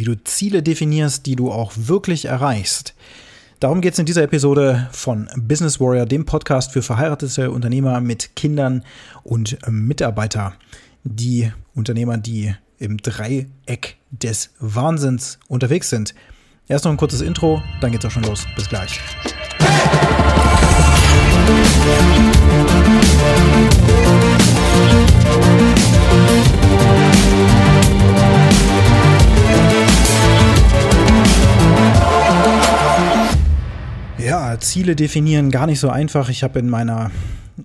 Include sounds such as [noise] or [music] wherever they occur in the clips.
wie du Ziele definierst, die du auch wirklich erreichst. Darum geht es in dieser Episode von Business Warrior, dem Podcast für verheiratete Unternehmer mit Kindern und Mitarbeiter. Die Unternehmer, die im Dreieck des Wahnsinns unterwegs sind. Erst noch ein kurzes Intro, dann geht's auch schon los. Bis gleich. Ja, Ziele definieren gar nicht so einfach. Ich habe in meiner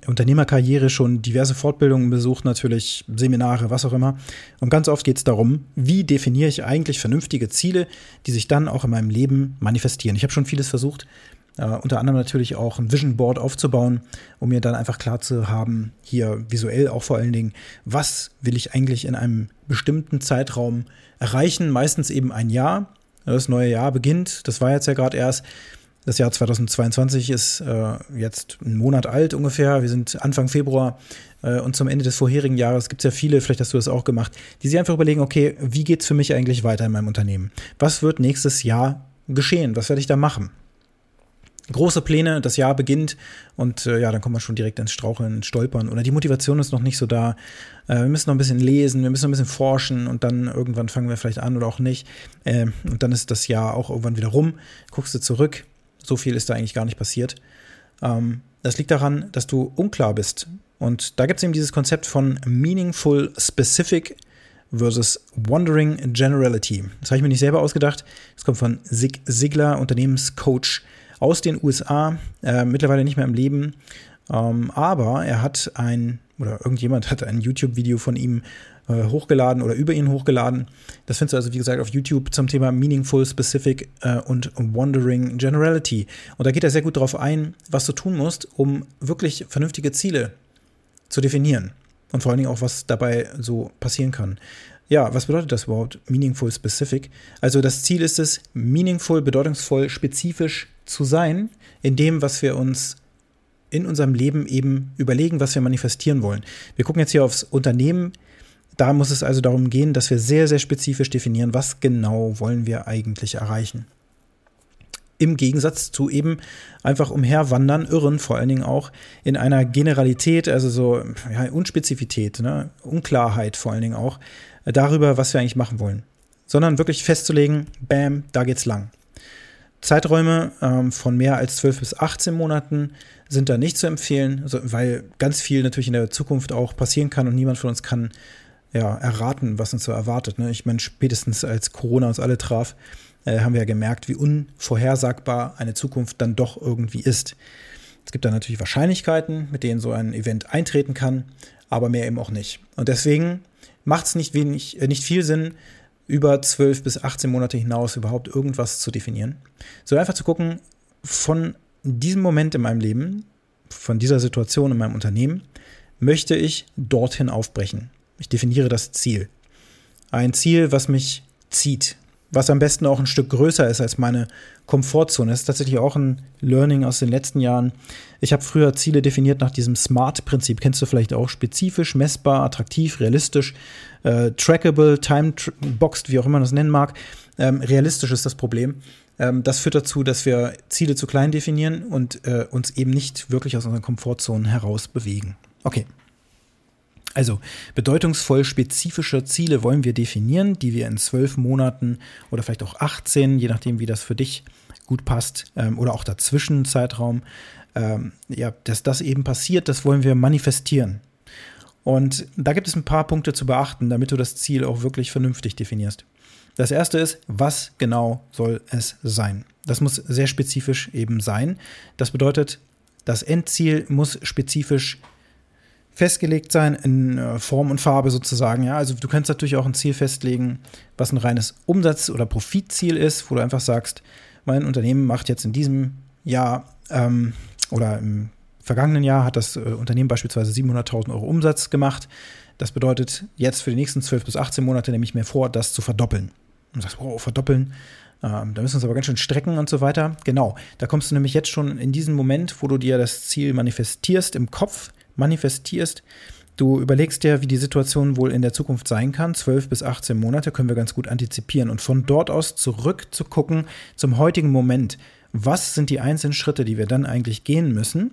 Unternehmerkarriere schon diverse Fortbildungen besucht, natürlich Seminare, was auch immer. Und ganz oft geht es darum, wie definiere ich eigentlich vernünftige Ziele, die sich dann auch in meinem Leben manifestieren. Ich habe schon vieles versucht, äh, unter anderem natürlich auch ein Vision Board aufzubauen, um mir dann einfach klar zu haben, hier visuell auch vor allen Dingen, was will ich eigentlich in einem bestimmten Zeitraum erreichen, meistens eben ein Jahr. Das neue Jahr beginnt, das war jetzt ja gerade erst. Das Jahr 2022 ist äh, jetzt ein Monat alt ungefähr. Wir sind Anfang Februar äh, und zum Ende des vorherigen Jahres gibt es ja viele, vielleicht hast du das auch gemacht, die sich einfach überlegen, okay, wie geht es für mich eigentlich weiter in meinem Unternehmen? Was wird nächstes Jahr geschehen? Was werde ich da machen? Große Pläne, das Jahr beginnt und äh, ja, dann kommt man schon direkt ins Straucheln, ins Stolpern oder die Motivation ist noch nicht so da. Äh, wir müssen noch ein bisschen lesen, wir müssen noch ein bisschen forschen und dann irgendwann fangen wir vielleicht an oder auch nicht. Äh, und dann ist das Jahr auch irgendwann wieder rum. Guckst du zurück, so viel ist da eigentlich gar nicht passiert. Ähm, das liegt daran, dass du unklar bist. Und da gibt es eben dieses Konzept von Meaningful Specific versus Wandering Generality. Das habe ich mir nicht selber ausgedacht. Das kommt von Sig Sigler, Unternehmenscoach aus den USA, äh, mittlerweile nicht mehr im Leben. Ähm, aber er hat ein, oder irgendjemand hat ein YouTube-Video von ihm äh, hochgeladen oder über ihn hochgeladen. Das findest du also, wie gesagt, auf YouTube zum Thema Meaningful, Specific äh, und Wandering Generality. Und da geht er sehr gut darauf ein, was du tun musst, um wirklich vernünftige Ziele zu definieren. Und vor allen Dingen auch, was dabei so passieren kann. Ja, was bedeutet das überhaupt? Meaningful, specific. Also das Ziel ist es, meaningful, bedeutungsvoll, spezifisch zu sein in dem, was wir uns in unserem Leben eben überlegen, was wir manifestieren wollen. Wir gucken jetzt hier aufs Unternehmen da muss es also darum gehen, dass wir sehr, sehr spezifisch definieren, was genau wollen wir eigentlich erreichen. Im Gegensatz zu eben einfach umherwandern, irren, vor allen Dingen auch in einer Generalität, also so ja, Unspezifität, ne? Unklarheit vor allen Dingen auch äh, darüber, was wir eigentlich machen wollen. Sondern wirklich festzulegen, bam, da geht's lang. Zeiträume ähm, von mehr als 12 bis 18 Monaten sind da nicht zu empfehlen, also, weil ganz viel natürlich in der Zukunft auch passieren kann und niemand von uns kann ja, erraten, was uns so erwartet. Ne? Ich meine, spätestens als Corona uns alle traf, äh, haben wir ja gemerkt, wie unvorhersagbar eine Zukunft dann doch irgendwie ist. Es gibt da natürlich Wahrscheinlichkeiten, mit denen so ein Event eintreten kann, aber mehr eben auch nicht. Und deswegen macht es nicht, äh, nicht viel Sinn, über 12 bis 18 Monate hinaus überhaupt irgendwas zu definieren, sondern einfach zu gucken, von diesem Moment in meinem Leben, von dieser Situation in meinem Unternehmen, möchte ich dorthin aufbrechen. Ich definiere das Ziel. Ein Ziel, was mich zieht, was am besten auch ein Stück größer ist als meine Komfortzone. Das ist tatsächlich auch ein Learning aus den letzten Jahren. Ich habe früher Ziele definiert nach diesem SMART-Prinzip. Kennst du vielleicht auch? Spezifisch, messbar, attraktiv, realistisch, äh, trackable, time-boxed, wie auch immer man das nennen mag. Ähm, realistisch ist das Problem. Ähm, das führt dazu, dass wir Ziele zu klein definieren und äh, uns eben nicht wirklich aus unseren Komfortzonen heraus bewegen. Okay, also bedeutungsvoll spezifische Ziele wollen wir definieren, die wir in zwölf Monaten oder vielleicht auch 18, je nachdem, wie das für dich gut passt, ähm, oder auch dazwischen Zeitraum, ähm, ja, dass das eben passiert, das wollen wir manifestieren. Und da gibt es ein paar Punkte zu beachten, damit du das Ziel auch wirklich vernünftig definierst. Das erste ist, was genau soll es sein? Das muss sehr spezifisch eben sein. Das bedeutet, das Endziel muss spezifisch festgelegt sein in äh, Form und Farbe sozusagen. Ja, also du kannst natürlich auch ein Ziel festlegen, was ein reines Umsatz- oder Profitziel ist, wo du einfach sagst, mein Unternehmen macht jetzt in diesem Jahr ähm, oder im vergangenen Jahr hat das äh, Unternehmen beispielsweise 700.000 Euro Umsatz gemacht. Das bedeutet jetzt für die nächsten 12 bis 18 Monate nehme ich mir vor, das zu verdoppeln. Und du sagst, wow, verdoppeln. Ähm, da müssen wir uns aber ganz schön strecken und so weiter. Genau, da kommst du nämlich jetzt schon in diesen Moment, wo du dir das Ziel manifestierst im Kopf, manifestierst, Du überlegst dir, wie die Situation wohl in der Zukunft sein kann. 12 bis 18 Monate können wir ganz gut antizipieren. Und von dort aus zurück zu gucken zum heutigen Moment. Was sind die einzelnen Schritte, die wir dann eigentlich gehen müssen,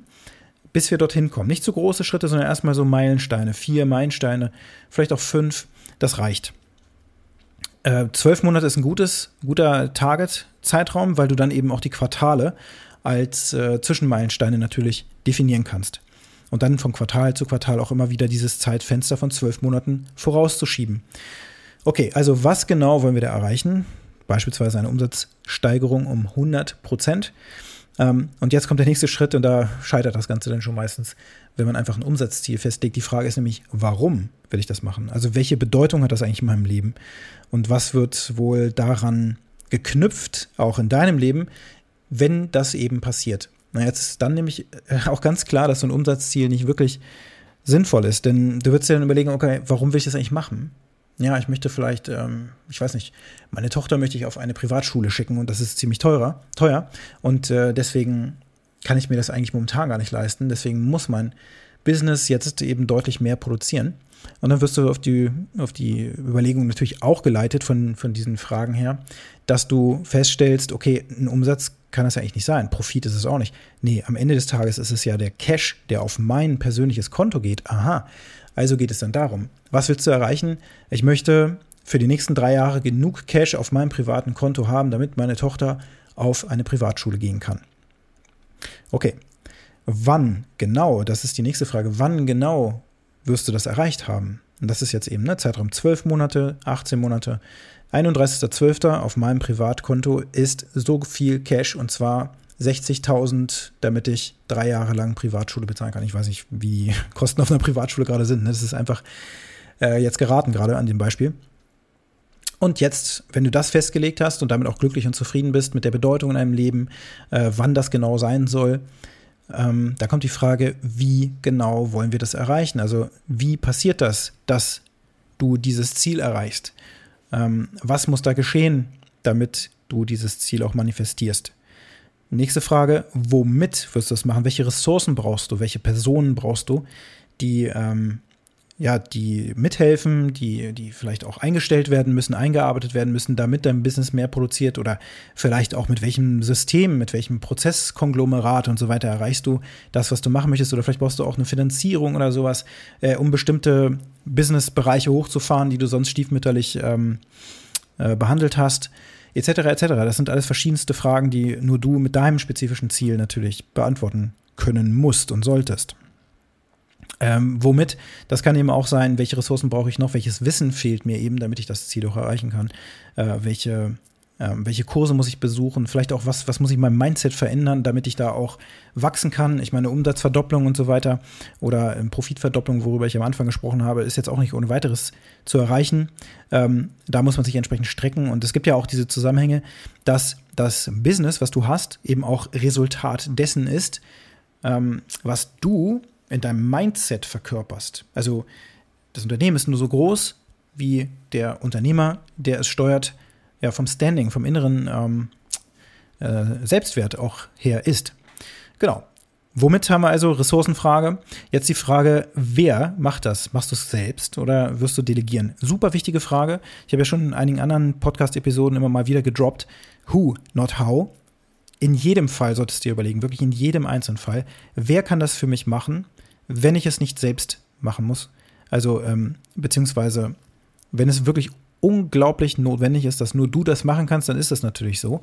bis wir dorthin kommen? Nicht so große Schritte, sondern erstmal so Meilensteine. Vier Meilensteine, vielleicht auch fünf. Das reicht. Äh, zwölf Monate ist ein gutes, guter Target-Zeitraum, weil du dann eben auch die Quartale als äh, Zwischenmeilensteine natürlich definieren kannst und dann von Quartal zu Quartal auch immer wieder dieses Zeitfenster von zwölf Monaten vorauszuschieben. Okay, also was genau wollen wir da erreichen? Beispielsweise eine Umsatzsteigerung um 100 Prozent. Ähm, und jetzt kommt der nächste Schritt und da scheitert das Ganze dann schon meistens, wenn man einfach ein Umsatzziel festlegt. Die Frage ist nämlich, warum will ich das machen? Also welche Bedeutung hat das eigentlich in meinem Leben? Und was wird wohl daran geknüpft, auch in deinem Leben, wenn das eben passiert? Na, jetzt ist dann nämlich äh, auch ganz klar, dass so ein Umsatzziel nicht wirklich sinnvoll ist. Denn du würdest dir dann überlegen, okay, warum will ich das eigentlich machen? Ja, ich möchte vielleicht, ähm, ich weiß nicht, meine Tochter möchte ich auf eine Privatschule schicken und das ist ziemlich teurer, teuer. Und äh, deswegen kann ich mir das eigentlich momentan gar nicht leisten. Deswegen muss mein Business jetzt eben deutlich mehr produzieren. Und dann wirst du auf die, auf die Überlegung natürlich auch geleitet von, von diesen Fragen her, dass du feststellst, okay, ein Umsatz kann das ja eigentlich nicht sein. Profit ist es auch nicht. Nee, am Ende des Tages ist es ja der Cash, der auf mein persönliches Konto geht. Aha. Also geht es dann darum, was willst du erreichen? Ich möchte für die nächsten drei Jahre genug Cash auf meinem privaten Konto haben, damit meine Tochter auf eine Privatschule gehen kann. Okay. Wann genau, das ist die nächste Frage, wann genau wirst du das erreicht haben? Und das ist jetzt eben ne, Zeitraum 12 Monate, 18 Monate, 31.12. auf meinem Privatkonto ist so viel Cash und zwar 60.000, damit ich drei Jahre lang Privatschule bezahlen kann. Ich weiß nicht, wie die [laughs] Kosten auf einer Privatschule gerade sind. Ne? Das ist einfach äh, jetzt geraten gerade an dem Beispiel. Und jetzt, wenn du das festgelegt hast und damit auch glücklich und zufrieden bist mit der Bedeutung in einem Leben, äh, wann das genau sein soll, ähm, da kommt die Frage, wie genau wollen wir das erreichen? Also wie passiert das, dass du dieses Ziel erreichst? Ähm, was muss da geschehen, damit du dieses Ziel auch manifestierst? Nächste Frage, womit wirst du das machen? Welche Ressourcen brauchst du? Welche Personen brauchst du, die ähm, ja, die mithelfen, die, die vielleicht auch eingestellt werden müssen, eingearbeitet werden müssen, damit dein Business mehr produziert oder vielleicht auch mit welchem System, mit welchem Prozesskonglomerat und so weiter erreichst du das, was du machen möchtest oder vielleicht brauchst du auch eine Finanzierung oder sowas, äh, um bestimmte Businessbereiche hochzufahren, die du sonst stiefmütterlich ähm, äh, behandelt hast etc. etc. Das sind alles verschiedenste Fragen, die nur du mit deinem spezifischen Ziel natürlich beantworten können musst und solltest. Ähm, womit, das kann eben auch sein, welche Ressourcen brauche ich noch, welches Wissen fehlt mir eben, damit ich das Ziel auch erreichen kann, äh, welche, äh, welche Kurse muss ich besuchen, vielleicht auch was, was muss ich in meinem Mindset verändern, damit ich da auch wachsen kann. Ich meine, Umsatzverdopplung und so weiter oder ähm, Profitverdopplung, worüber ich am Anfang gesprochen habe, ist jetzt auch nicht ohne weiteres zu erreichen. Ähm, da muss man sich entsprechend strecken und es gibt ja auch diese Zusammenhänge, dass das Business, was du hast, eben auch Resultat dessen ist, ähm, was du in deinem Mindset verkörperst. Also das Unternehmen ist nur so groß, wie der Unternehmer, der es steuert, ja vom Standing, vom inneren ähm, äh, Selbstwert auch her ist. Genau. Womit haben wir also Ressourcenfrage? Jetzt die Frage, wer macht das? Machst du es selbst oder wirst du delegieren? Super wichtige Frage. Ich habe ja schon in einigen anderen Podcast-Episoden immer mal wieder gedroppt. Who, not how. In jedem Fall solltest du dir überlegen, wirklich in jedem einzelnen Fall, wer kann das für mich machen? Wenn ich es nicht selbst machen muss. Also, ähm, beziehungsweise, wenn es wirklich unglaublich notwendig ist, dass nur du das machen kannst, dann ist das natürlich so.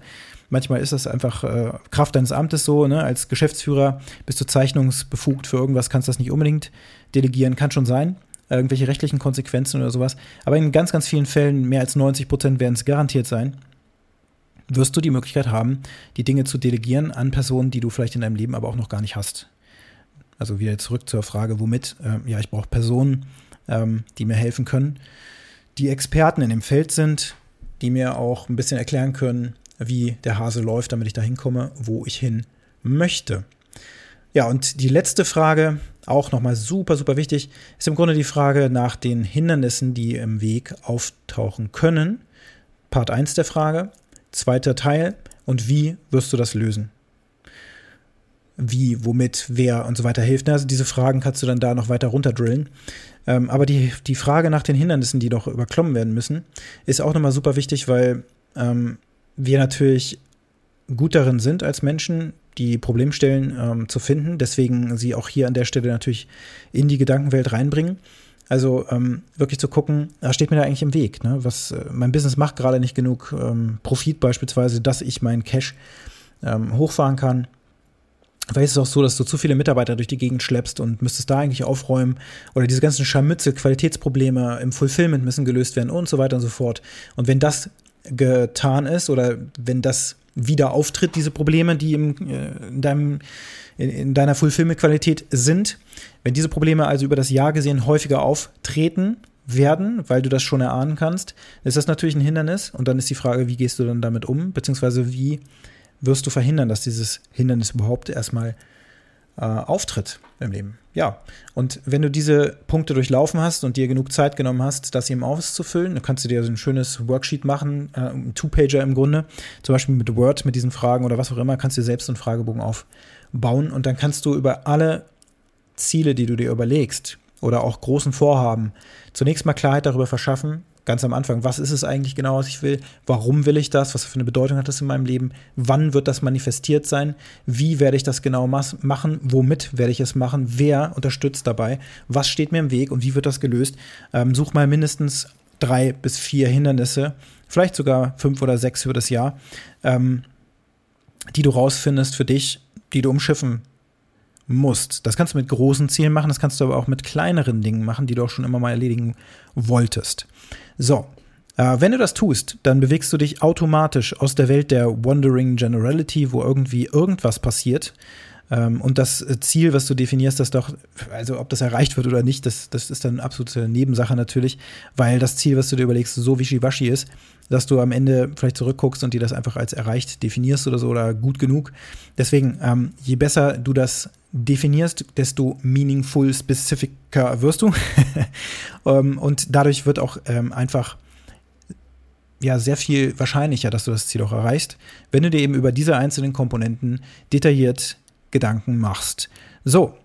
Manchmal ist das einfach äh, Kraft deines Amtes so, ne? als Geschäftsführer bist du zeichnungsbefugt für irgendwas, kannst das nicht unbedingt delegieren, kann schon sein, irgendwelche rechtlichen Konsequenzen oder sowas. Aber in ganz, ganz vielen Fällen, mehr als 90 Prozent werden es garantiert sein, wirst du die Möglichkeit haben, die Dinge zu delegieren an Personen, die du vielleicht in deinem Leben aber auch noch gar nicht hast. Also wieder zurück zur Frage, womit? Ähm, ja, ich brauche Personen, ähm, die mir helfen können, die Experten in dem Feld sind, die mir auch ein bisschen erklären können, wie der Hase läuft, damit ich da hinkomme, wo ich hin möchte. Ja, und die letzte Frage, auch nochmal super, super wichtig, ist im Grunde die Frage nach den Hindernissen, die im Weg auftauchen können. Part 1 der Frage. Zweiter Teil. Und wie wirst du das lösen? Wie, womit, wer und so weiter hilft. Also diese Fragen kannst du dann da noch weiter runterdrillen. Ähm, aber die, die Frage nach den Hindernissen, die doch überklommen werden müssen, ist auch nochmal super wichtig, weil ähm, wir natürlich gut darin sind als Menschen, die Problemstellen ähm, zu finden. Deswegen sie auch hier an der Stelle natürlich in die Gedankenwelt reinbringen. Also ähm, wirklich zu gucken, was steht mir da eigentlich im Weg? Ne? Was äh, mein Business macht gerade nicht genug ähm, Profit beispielsweise, dass ich meinen Cash ähm, hochfahren kann. Ist es auch so, dass du zu viele Mitarbeiter durch die Gegend schleppst und müsstest da eigentlich aufräumen. Oder diese ganzen Scharmütze, Qualitätsprobleme im Fulfillment müssen gelöst werden und so weiter und so fort. Und wenn das getan ist oder wenn das wieder auftritt, diese Probleme, die im, äh, in, deinem, in, in deiner Fulfillment-Qualität sind, wenn diese Probleme also über das Jahr gesehen häufiger auftreten werden, weil du das schon erahnen kannst, ist das natürlich ein Hindernis. Und dann ist die Frage, wie gehst du dann damit um, beziehungsweise wie wirst du verhindern, dass dieses Hindernis überhaupt erstmal äh, auftritt im Leben. Ja, und wenn du diese Punkte durchlaufen hast und dir genug Zeit genommen hast, das eben auszufüllen, dann kannst du dir so ein schönes Worksheet machen, äh, ein Two-Pager im Grunde, zum Beispiel mit Word, mit diesen Fragen oder was auch immer, kannst du dir selbst einen Fragebogen aufbauen und dann kannst du über alle Ziele, die du dir überlegst oder auch großen Vorhaben, zunächst mal Klarheit darüber verschaffen, ganz am Anfang, was ist es eigentlich genau, was ich will, warum will ich das, was für eine Bedeutung hat das in meinem Leben, wann wird das manifestiert sein, wie werde ich das genau machen, womit werde ich es machen, wer unterstützt dabei, was steht mir im Weg und wie wird das gelöst. Ähm, such mal mindestens drei bis vier Hindernisse, vielleicht sogar fünf oder sechs über das Jahr, ähm, die du rausfindest für dich, die du umschiffen musst. Das kannst du mit großen Zielen machen, das kannst du aber auch mit kleineren Dingen machen, die du auch schon immer mal erledigen wolltest. So, äh, wenn du das tust, dann bewegst du dich automatisch aus der Welt der Wandering Generality, wo irgendwie irgendwas passiert. Ähm, und das Ziel, was du definierst, das doch, also ob das erreicht wird oder nicht, das, das ist dann absolute Nebensache natürlich, weil das Ziel, was du dir überlegst, so wischiwaschi ist, dass du am Ende vielleicht zurückguckst und dir das einfach als erreicht definierst oder so oder gut genug. Deswegen, ähm, je besser du das definierst, desto meaningful specificer wirst du. [laughs] Ähm, und dadurch wird auch ähm, einfach ja sehr viel wahrscheinlicher, dass du das Ziel auch erreichst, wenn du dir eben über diese einzelnen Komponenten detailliert Gedanken machst. So,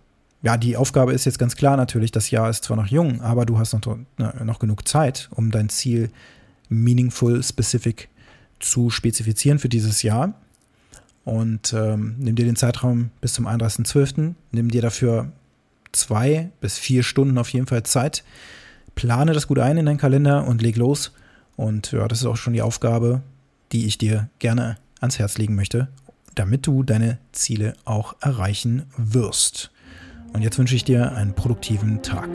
ja, die Aufgabe ist jetzt ganz klar natürlich, das Jahr ist zwar noch jung, aber du hast noch, noch genug Zeit, um dein Ziel meaningful, specific zu spezifizieren für dieses Jahr. Und ähm, nimm dir den Zeitraum bis zum 31.12. Nimm dir dafür zwei bis vier Stunden auf jeden Fall Zeit. Plane das gut ein in deinen Kalender und leg los. Und ja, das ist auch schon die Aufgabe, die ich dir gerne ans Herz legen möchte, damit du deine Ziele auch erreichen wirst. Und jetzt wünsche ich dir einen produktiven Tag.